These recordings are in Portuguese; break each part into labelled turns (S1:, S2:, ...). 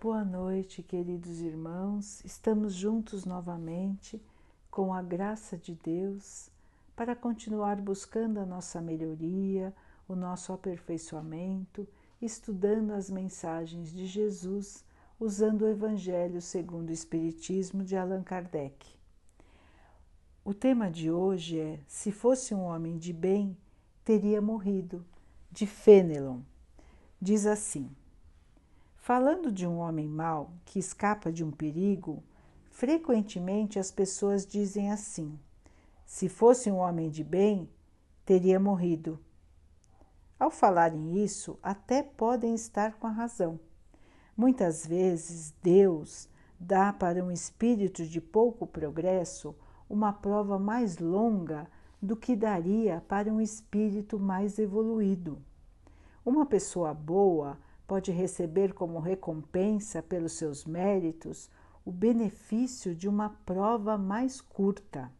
S1: Boa noite, queridos irmãos. Estamos juntos novamente com a graça de Deus para continuar buscando a nossa melhoria, o nosso aperfeiçoamento, estudando as mensagens de Jesus, usando o Evangelho segundo o Espiritismo de Allan Kardec. O tema de hoje é: Se fosse um homem de bem, teria morrido, de Fenelon. Diz assim. Falando de um homem mau que escapa de um perigo, frequentemente as pessoas dizem assim: se fosse um homem de bem, teria morrido. Ao falarem isso, até podem estar com a razão. Muitas vezes Deus dá para um espírito de pouco progresso uma prova mais longa do que daria para um espírito mais evoluído. Uma pessoa boa pode receber como recompensa pelos seus méritos o benefício de uma prova mais curta.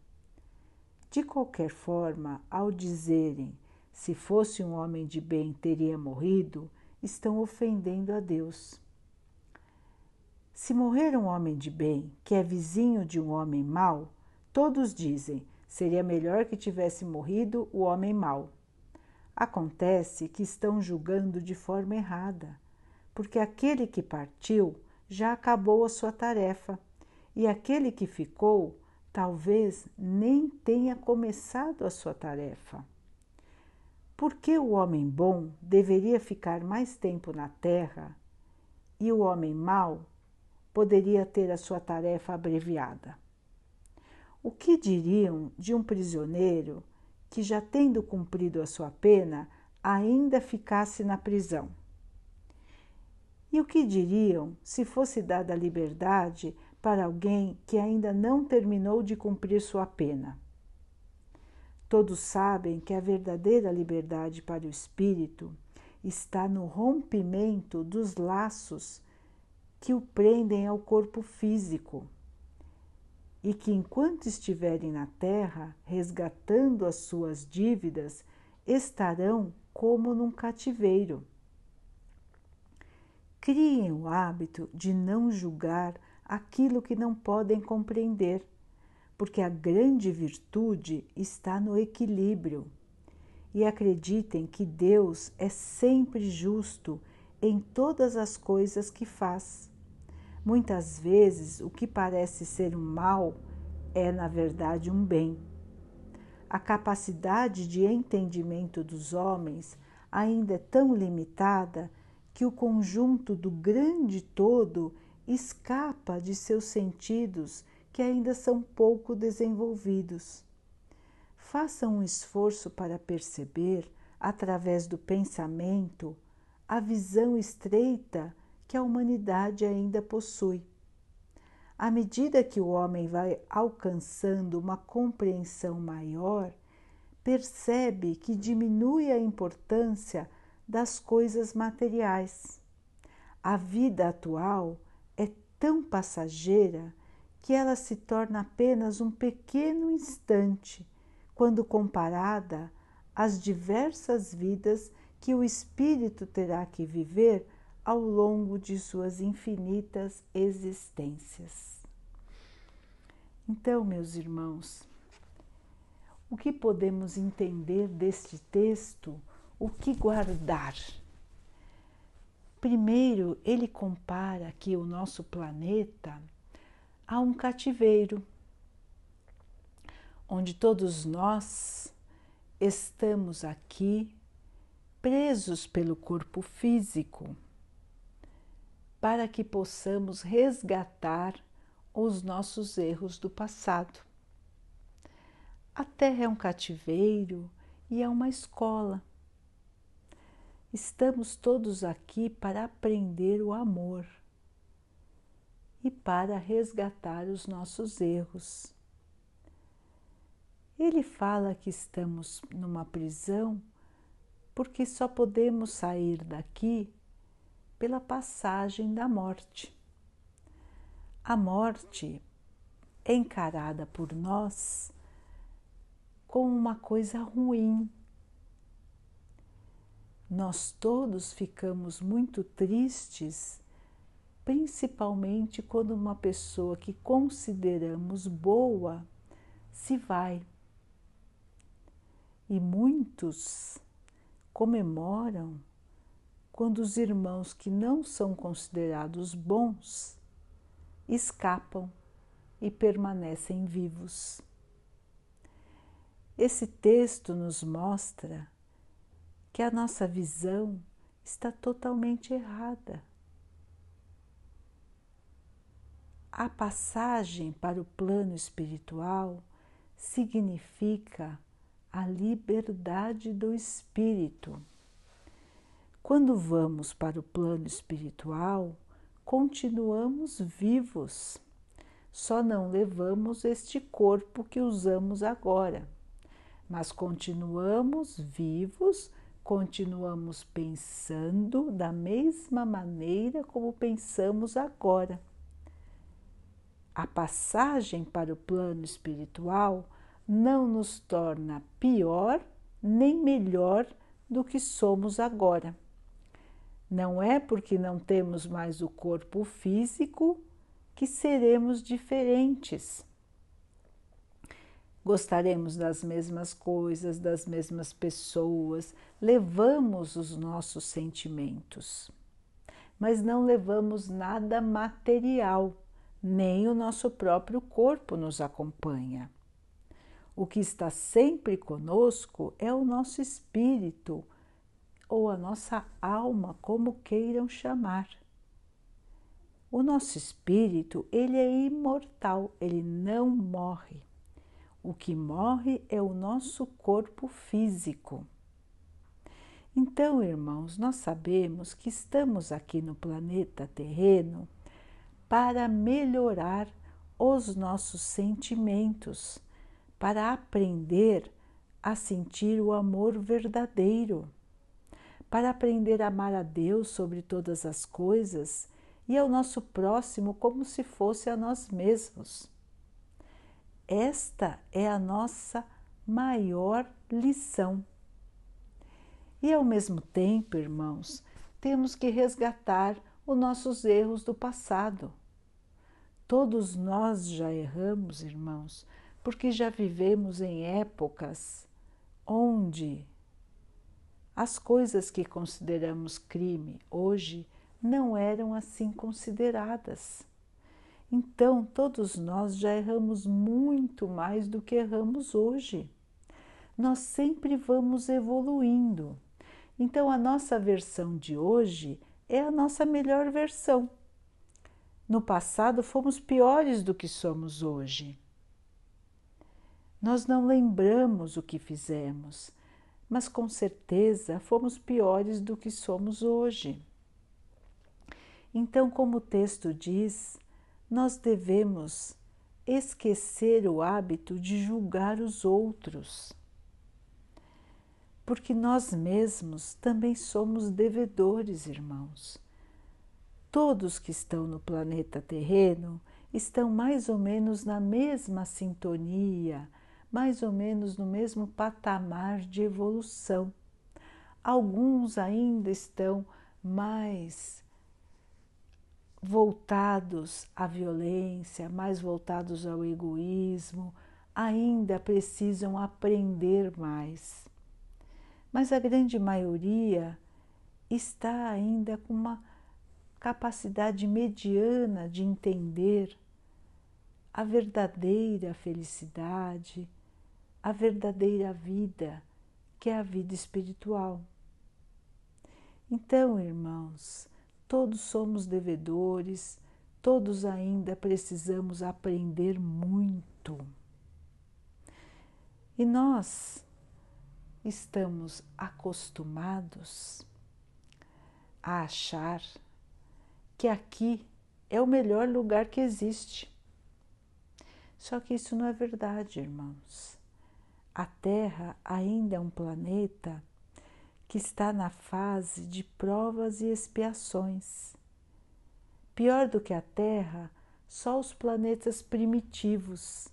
S1: De qualquer forma, ao dizerem se fosse um homem de bem teria morrido, estão ofendendo a Deus. Se morrer um homem de bem, que é vizinho de um homem mau, todos dizem seria melhor que tivesse morrido o homem mau. Acontece que estão julgando de forma errada, porque aquele que partiu já acabou a sua tarefa e aquele que ficou talvez nem tenha começado a sua tarefa. Por que o homem bom deveria ficar mais tempo na terra e o homem mau poderia ter a sua tarefa abreviada? O que diriam de um prisioneiro que, já tendo cumprido a sua pena, ainda ficasse na prisão. E o que diriam se fosse dada liberdade para alguém que ainda não terminou de cumprir sua pena? Todos sabem que a verdadeira liberdade para o espírito está no rompimento dos laços que o prendem ao corpo físico e que, enquanto estiverem na terra resgatando as suas dívidas, estarão como num cativeiro. Criem o hábito de não julgar aquilo que não podem compreender, porque a grande virtude está no equilíbrio. E acreditem que Deus é sempre justo em todas as coisas que faz. Muitas vezes o que parece ser um mal é, na verdade, um bem. A capacidade de entendimento dos homens ainda é tão limitada que o conjunto do grande todo escapa de seus sentidos que ainda são pouco desenvolvidos. Façam um esforço para perceber, através do pensamento, a visão estreita que a humanidade ainda possui. À medida que o homem vai alcançando uma compreensão maior, percebe que diminui a importância das coisas materiais. A vida atual é tão passageira que ela se torna apenas um pequeno instante quando comparada às diversas vidas que o espírito terá que viver ao longo de suas infinitas existências. Então, meus irmãos, o que podemos entender deste texto? O que guardar? Primeiro, ele compara aqui o nosso planeta a um cativeiro, onde todos nós estamos aqui presos pelo corpo físico para que possamos resgatar os nossos erros do passado. A Terra é um cativeiro e é uma escola. Estamos todos aqui para aprender o amor e para resgatar os nossos erros. Ele fala que estamos numa prisão porque só podemos sair daqui pela passagem da morte. A morte é encarada por nós como uma coisa ruim. Nós todos ficamos muito tristes principalmente quando uma pessoa que consideramos boa se vai. E muitos comemoram quando os irmãos que não são considerados bons escapam e permanecem vivos. Esse texto nos mostra que a nossa visão está totalmente errada. A passagem para o plano espiritual significa a liberdade do espírito. Quando vamos para o plano espiritual, continuamos vivos, só não levamos este corpo que usamos agora, mas continuamos vivos, continuamos pensando da mesma maneira como pensamos agora a passagem para o plano espiritual não nos torna pior nem melhor do que somos agora. Não é porque não temos mais o corpo físico que seremos diferentes. Gostaremos das mesmas coisas, das mesmas pessoas, levamos os nossos sentimentos, mas não levamos nada material nem o nosso próprio corpo nos acompanha. O que está sempre conosco é o nosso espírito ou a nossa alma, como queiram chamar. O nosso espírito, ele é imortal, ele não morre. O que morre é o nosso corpo físico. Então, irmãos, nós sabemos que estamos aqui no planeta terreno para melhorar os nossos sentimentos, para aprender a sentir o amor verdadeiro, para aprender a amar a Deus sobre todas as coisas e ao nosso próximo como se fosse a nós mesmos. Esta é a nossa maior lição. E ao mesmo tempo, irmãos, temos que resgatar os nossos erros do passado. Todos nós já erramos, irmãos, porque já vivemos em épocas onde as coisas que consideramos crime hoje não eram assim consideradas. Então, todos nós já erramos muito mais do que erramos hoje. Nós sempre vamos evoluindo. Então, a nossa versão de hoje é a nossa melhor versão. No passado fomos piores do que somos hoje. Nós não lembramos o que fizemos, mas com certeza fomos piores do que somos hoje. Então, como o texto diz, nós devemos esquecer o hábito de julgar os outros, porque nós mesmos também somos devedores, irmãos. Todos que estão no planeta terreno estão mais ou menos na mesma sintonia, mais ou menos no mesmo patamar de evolução. Alguns ainda estão mais voltados à violência, mais voltados ao egoísmo, ainda precisam aprender mais. Mas a grande maioria está ainda com uma capacidade mediana de entender a verdadeira felicidade, a verdadeira vida, que é a vida espiritual. Então, irmãos, todos somos devedores, todos ainda precisamos aprender muito. E nós estamos acostumados a achar que aqui é o melhor lugar que existe. Só que isso não é verdade, irmãos. A Terra ainda é um planeta que está na fase de provas e expiações. Pior do que a Terra, só os planetas primitivos,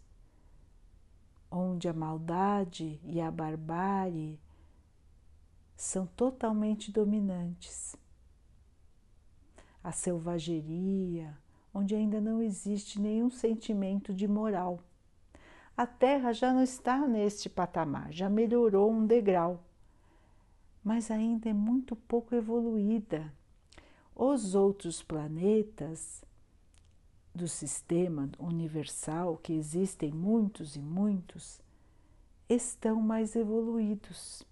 S1: onde a maldade e a barbárie são totalmente dominantes. a selvageria, onde ainda não existe nenhum sentimento de moral. A Terra já não está neste patamar, já melhorou um degrau, mas ainda é muito pouco evoluída. Os outros planetas do sistema universal, que existem muitos e muitos, estão mais evoluídos.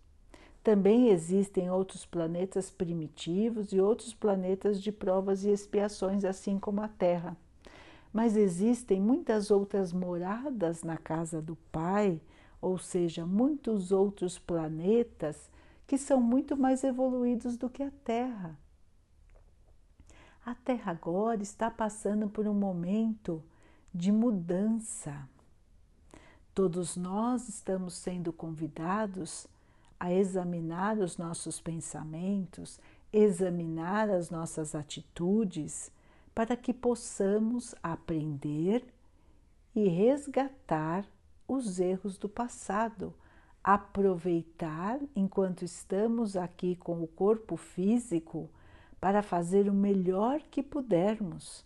S1: Também existem outros planetas primitivos e outros planetas de provas e expiações, assim como a Terra. Mas existem muitas outras moradas na casa do Pai, ou seja, muitos outros planetas que são muito mais evoluídos do que a Terra. A Terra agora está passando por um momento de mudança. Todos nós estamos sendo convidados a examinar os nossos pensamentos, examinar as nossas atitudes, para que possamos aprender e resgatar os erros do passado, aproveitar enquanto estamos aqui com o corpo físico para fazer o melhor que pudermos,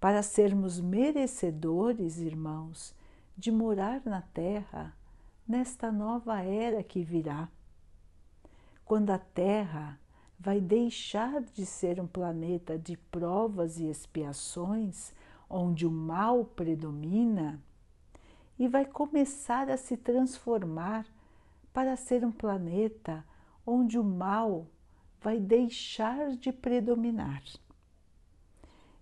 S1: para sermos merecedores, irmãos, de morar na Terra nesta nova era que virá. Quando a Terra vai deixar de ser um planeta de provas e expiações, onde o mal predomina, e vai começar a se transformar para ser um planeta onde o mal vai deixar de predominar.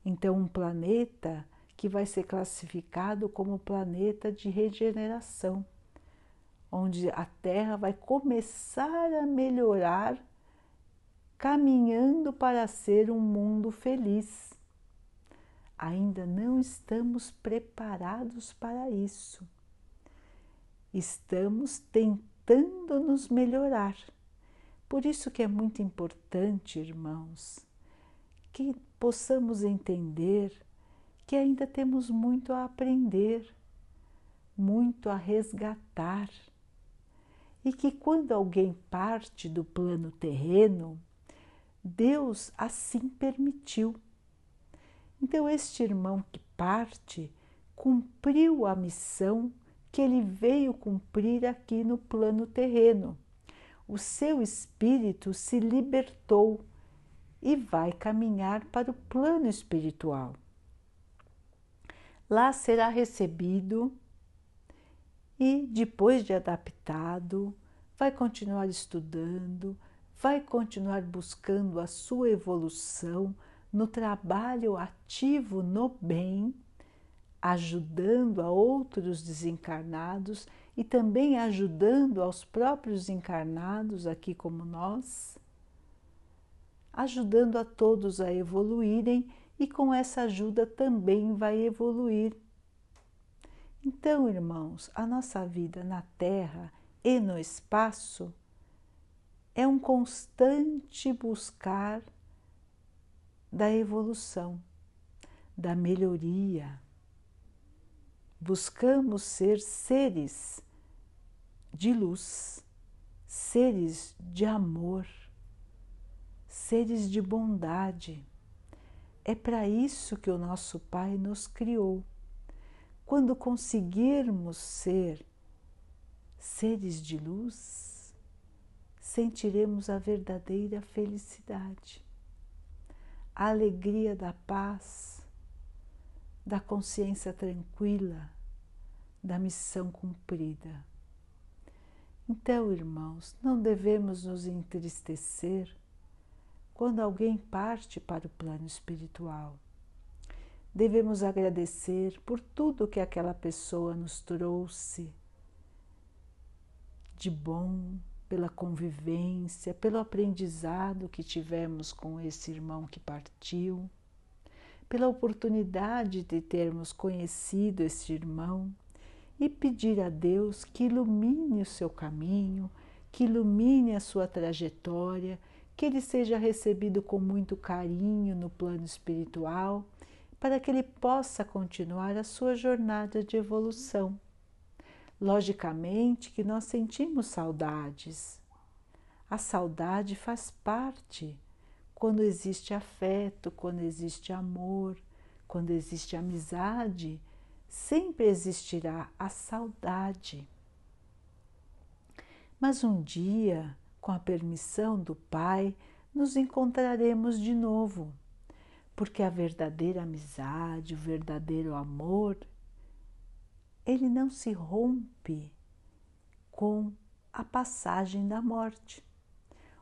S1: Então, um planeta que vai ser classificado como planeta de regeneração, onde a Terra vai começar a melhorar, caminhando para ser um mundo feliz. Ainda não estamos preparados para isso. Estamos tentando nos melhorar por isso que é muito importante, irmãos, que possamos entender que ainda temos muito a aprender, muito a resgatar. E que quando alguém parte do plano terreno, Deus assim permitiu. Então, este irmão que parte cumpriu a missão que ele veio cumprir aqui no plano terreno o seu espírito se libertou e vai caminhar para o plano espiritual. Lá será recebido e, depois de adaptado, vai continuar estudando, vai continuar buscando a sua evolução no trabalho ativo no bem, ajudando a outros desencarnados e também ajudando aos próprios encarnados, aqui como nós, ajudando a todos a evoluírem e com essa ajuda também vai evoluir. Então, irmãos, a nossa vida na Terra e no espaço é um constante buscar da evolução, da melhoria. Buscamos ser seres de luz, seres de amor, seres de bondade. É para isso que o nosso Pai nos criou. Quando conseguirmos ser seres de luz, sentiremos a verdadeira felicidade, a alegria da paz, da consciência tranquila, da missão cumprida. Então, irmãos, não devemos nos entristecer quando alguém parte para o plano espiritual. Devemos agradecer por tudo que aquela pessoa nos trouxe de bom, pela convivência, pelo aprendizado que tivemos com esse irmão que partiu, pela oportunidade de termos conhecido este irmão e pedir a Deus que ilumine o seu caminho, que ilumine a sua trajetória, que ele seja recebido com muito carinho no plano espiritual, para que ele possa continuar a sua jornada de evolução. Logicamente que nós sentimos saudades. A saudade faz parte, quando existe afeto, quando existe amor, quando existe amizade, sempre existirá a saudade. Mas um dia, com a permissão do Pai, nos encontraremos de novo, porque a verdadeira amizade, o verdadeiro amor, ele não se rompe com a passagem da morte.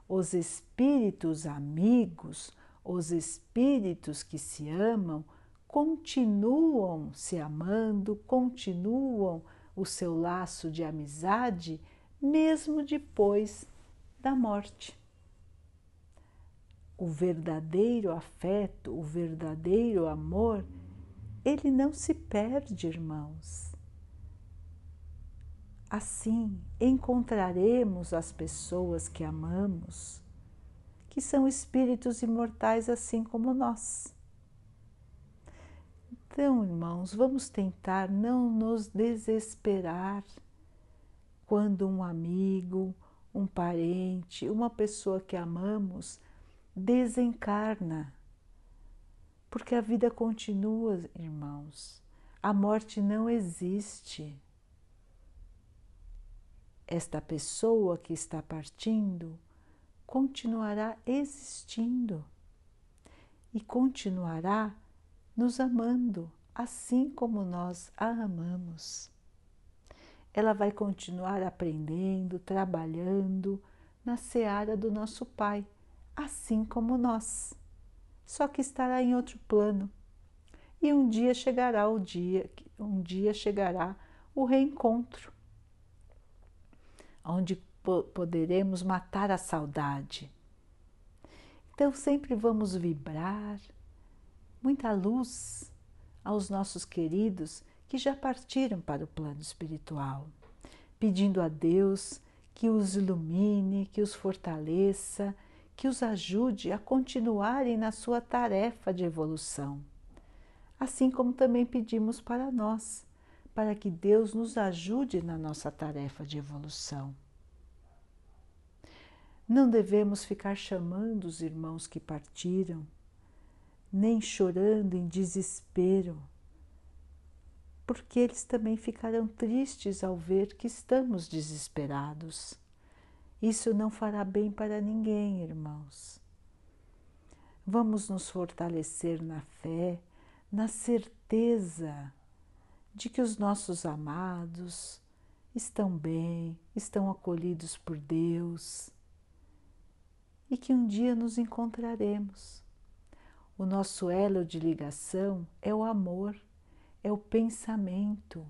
S1: Os espíritos amigos, os espíritos que se amam, continuam se amando, continuam o seu laço de amizade, mesmo depois da morte. O verdadeiro afeto, o verdadeiro amor, ele não se perde, irmãos. Assim, encontraremos as pessoas que amamos, que são espíritos imortais assim como nós. Então, irmãos, vamos tentar não nos desesperar quando um amigo, um parente, uma pessoa que amamos desencarna. Porque a vida continua, irmãos. A morte não existe. Esta pessoa que está partindo continuará existindo e continuará nos amando, assim como nós a amamos ela vai continuar aprendendo, trabalhando na seara do nosso Pai, assim como nós. Só que estará em outro plano. E um dia chegará o dia, um dia chegará o reencontro, onde poderemos matar a saudade. Então sempre vamos vibrar muita luz aos nossos queridos que já partiram para o plano espiritual, pedindo a Deus que os ilumine, que os fortaleça, que os ajude a continuarem na sua tarefa de evolução. Assim como também pedimos para nós, para que Deus nos ajude na nossa tarefa de evolução. Não devemos ficar chamando os irmãos que partiram, nem chorando em desespero porque eles também ficarão tristes ao ver que estamos desesperados. Isso não fará bem para ninguém, irmãos. Vamos nos fortalecer na fé, na certeza de que os nossos amados estão bem, estão acolhidos por Deus e que um dia nos encontraremos. O nosso elo de ligação é o amor é o pensamento.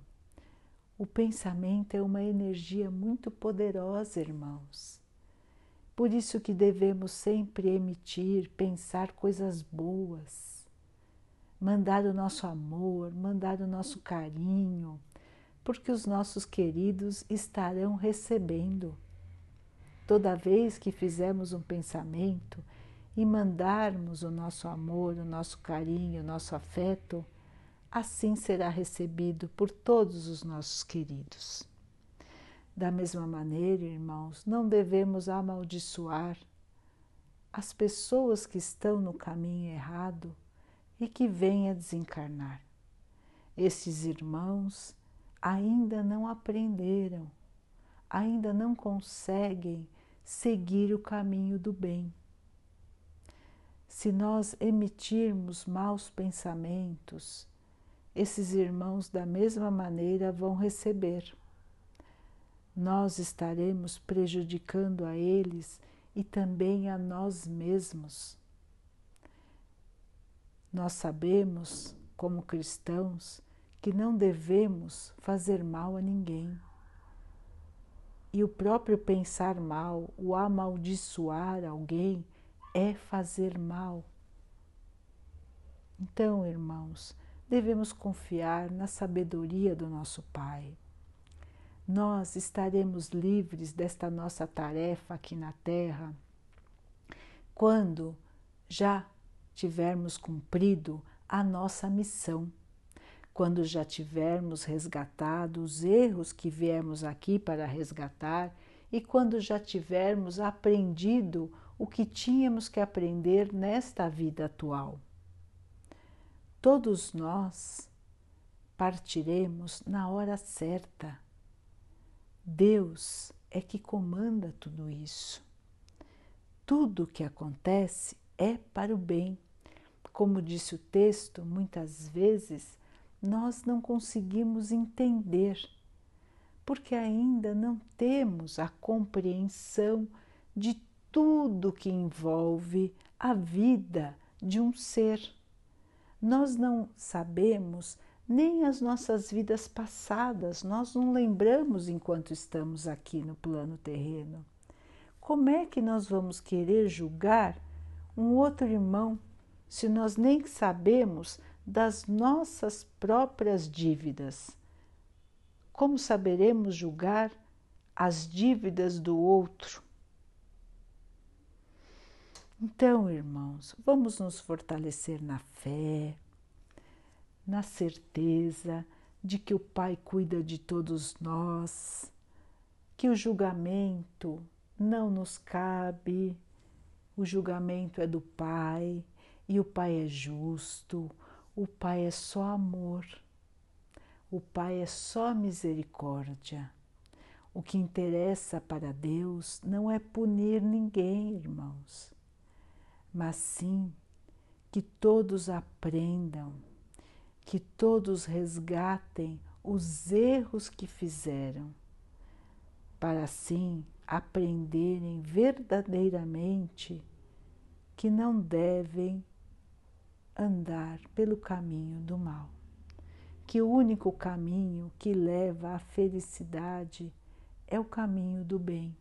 S1: O pensamento é uma energia muito poderosa, irmãos. Por isso que devemos sempre emitir, pensar coisas boas, mandar o nosso amor, mandar o nosso carinho, porque os nossos queridos estarão recebendo. Toda vez que fizermos um pensamento e mandarmos o nosso amor, o nosso carinho, o nosso afeto, assim será recebido por todos os nossos queridos. Da mesma maneira, irmãos, não devemos amaldiçoar as pessoas que estão no caminho errado e que vêm a desencarnar. Esses irmãos ainda não aprenderam, ainda não conseguem seguir o caminho do bem. Se nós emitirmos maus pensamentos, esses irmãos da mesma maneira vão receber. Nós estaremos prejudicando a eles e também a nós mesmos. Nós sabemos, como cristãos, que não devemos fazer mal a ninguém. E o próprio pensar mal, o amaldiçoar alguém, é fazer mal. Então, irmãos, devemos confiar na sabedoria do nosso Pai. Nós estaremos livres desta nossa tarefa aqui na Terra quando já tivermos cumprido a nossa missão, quando já tivermos resgatado os erros que viemos aqui para resgatar e quando já tivermos aprendido o que tínhamos que aprender nesta vida atual. Todos nós partiremos na hora certa. Deus é que comanda tudo isso. Tudo o que acontece é para o bem. Como disse o texto, muitas vezes nós não conseguimos entender, porque ainda não temos a compreensão de tudo que envolve a vida de um ser. Nós não sabemos nem as nossas vidas passadas, nós não lembramos enquanto estamos aqui no plano terreno. Como é que nós vamos querer julgar um outro irmão se nós nem sabemos das nossas próprias dívidas? Como saberemos julgar as dívidas do outro? Então, irmãos, vamos nos fortalecer na fé, na certeza de que o Pai cuida de todos nós, que o julgamento não nos cabe, o julgamento é do Pai e o Pai é justo, o Pai é só amor, o Pai é só misericórdia. O que interessa para Deus não é punir ninguém, irmãos mas sim que todos aprendam, que todos resgatem os erros que fizeram, para assim aprenderem verdadeiramente que não devem andar pelo caminho do mal, que o único caminho que leva à felicidade é o caminho do bem,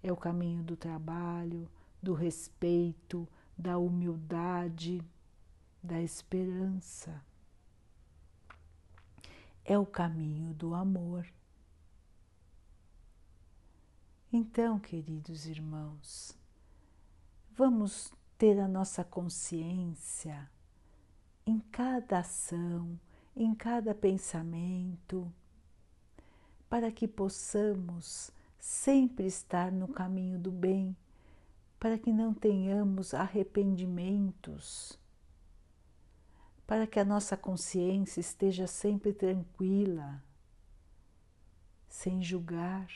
S1: é o caminho do trabalho, do respeito, da humildade, da esperança. É o caminho do amor. Então, queridos irmãos, vamos ter a nossa consciência em cada ação, em cada pensamento, para que possamos sempre estar no caminho do bem para que não tenhamos arrependimentos, para que a nossa consciência esteja sempre tranquila, sem julgar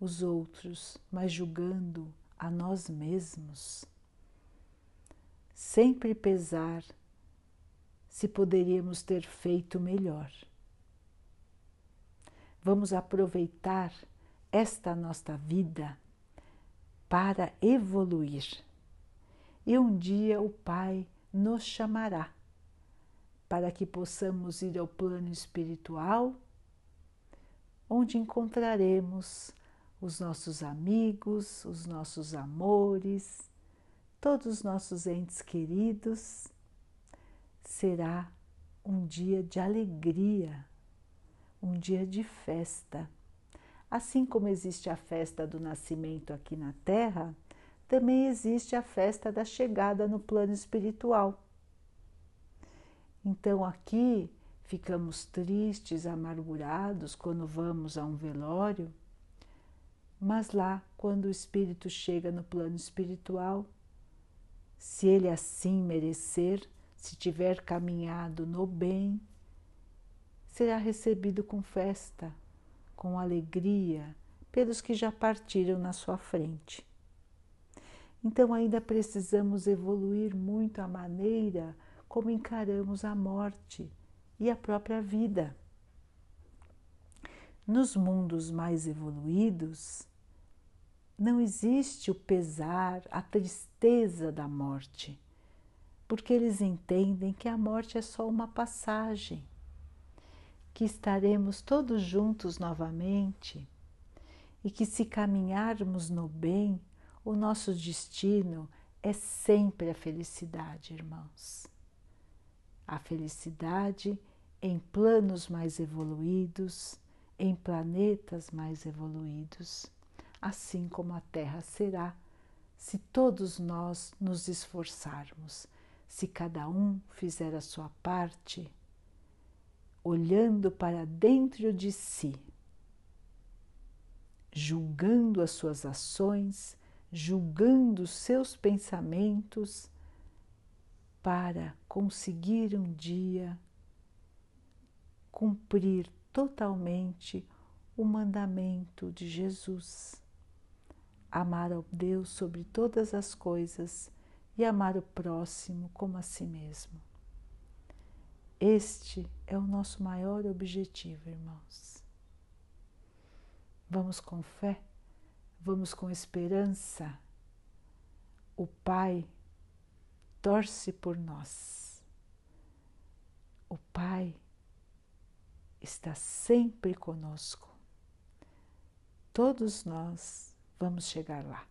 S1: os outros, mas julgando a nós mesmos. Sempre pesar se poderíamos ter feito melhor. Vamos aproveitar esta nossa vida para evoluir. E um dia o Pai nos chamará para que possamos ir ao plano espiritual, onde encontraremos os nossos amigos, os nossos amores, todos os nossos entes queridos. Será um dia de alegria, um dia de festa Assim como existe a festa do nascimento aqui na Terra, também existe a festa da chegada no plano espiritual. Então aqui ficamos tristes, amargurados quando vamos a um velório, mas lá, quando o espírito chega no plano espiritual, se ele assim merecer, se tiver caminhado no bem, será recebido com festa, com alegria pelos que já partiram na sua frente. Então, ainda precisamos evoluir muito a maneira como encaramos a morte e a própria vida. Nos mundos mais evoluídos, não existe o pesar, a tristeza da morte, porque eles entendem que a morte é só uma passagem que estaremos todos juntos novamente e que, se caminharmos no bem, o nosso destino é sempre a felicidade, irmãos. A felicidade em planos mais evoluídos, em planetas mais evoluídos, assim como a Terra será, se todos nós nos esforçarmos, se cada um fizer a sua parte olhando para dentro de si, julgando as suas ações, julgando seus pensamentos para conseguir um dia cumprir totalmente o mandamento de Jesus: amar ao Deus sobre todas as coisas e amar o próximo como a si mesmo. Este é o nosso maior objetivo, irmãos. Vamos com fé, vamos com esperança. O Pai torce por nós. O Pai está sempre conosco. Todos nós vamos chegar lá.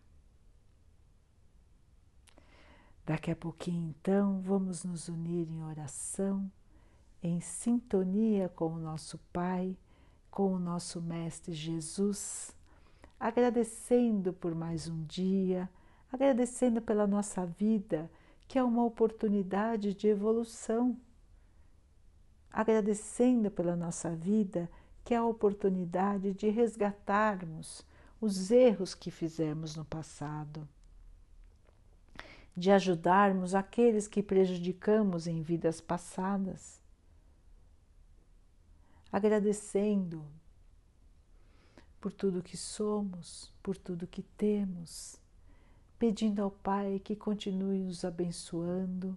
S1: Daqui a pouquinho, então, vamos nos unir em oração, em sintonia com o nosso Pai, com o nosso Mestre Jesus, agradecendo por mais um dia, agradecendo pela nossa vida, que é uma oportunidade de evolução, agradecendo pela nossa vida, que é a oportunidade de resgatarmos os erros que fizemos no passado, de ajudarmos aqueles que prejudicamos em vidas passadas, agradecendo por tudo que somos, por tudo que temos, pedindo ao Pai que continue nos abençoando,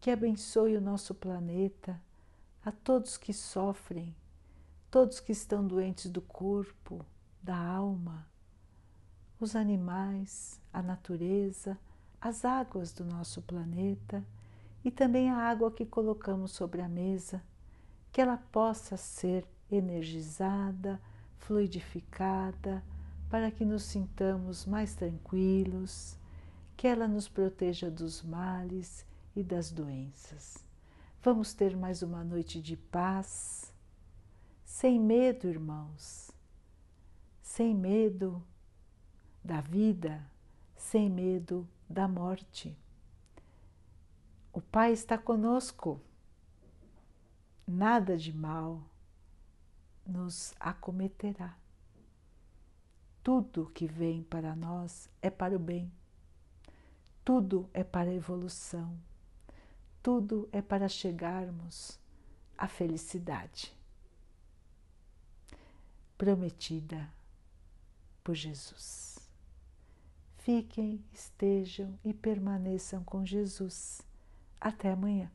S1: que abençoe o nosso planeta, a todos que sofrem, todos que estão doentes do corpo, da alma, os animais, a natureza, as águas do nosso planeta e também a água que colocamos sobre a mesa, que ela possa ser energizada, fluidificada, para que nos sintamos mais tranquilos, que ela nos proteja dos males e das doenças. Vamos ter mais uma noite de paz, sem medo, irmãos, sem medo da vida, sem medo da morte. O Pai está conosco. Nada de mal nos acometerá. Tudo que vem para nós é para o bem. Tudo é para a evolução. Tudo é para chegarmos à felicidade prometida por Jesus fiquem, estejam e permaneçam com Jesus. Até amanhã.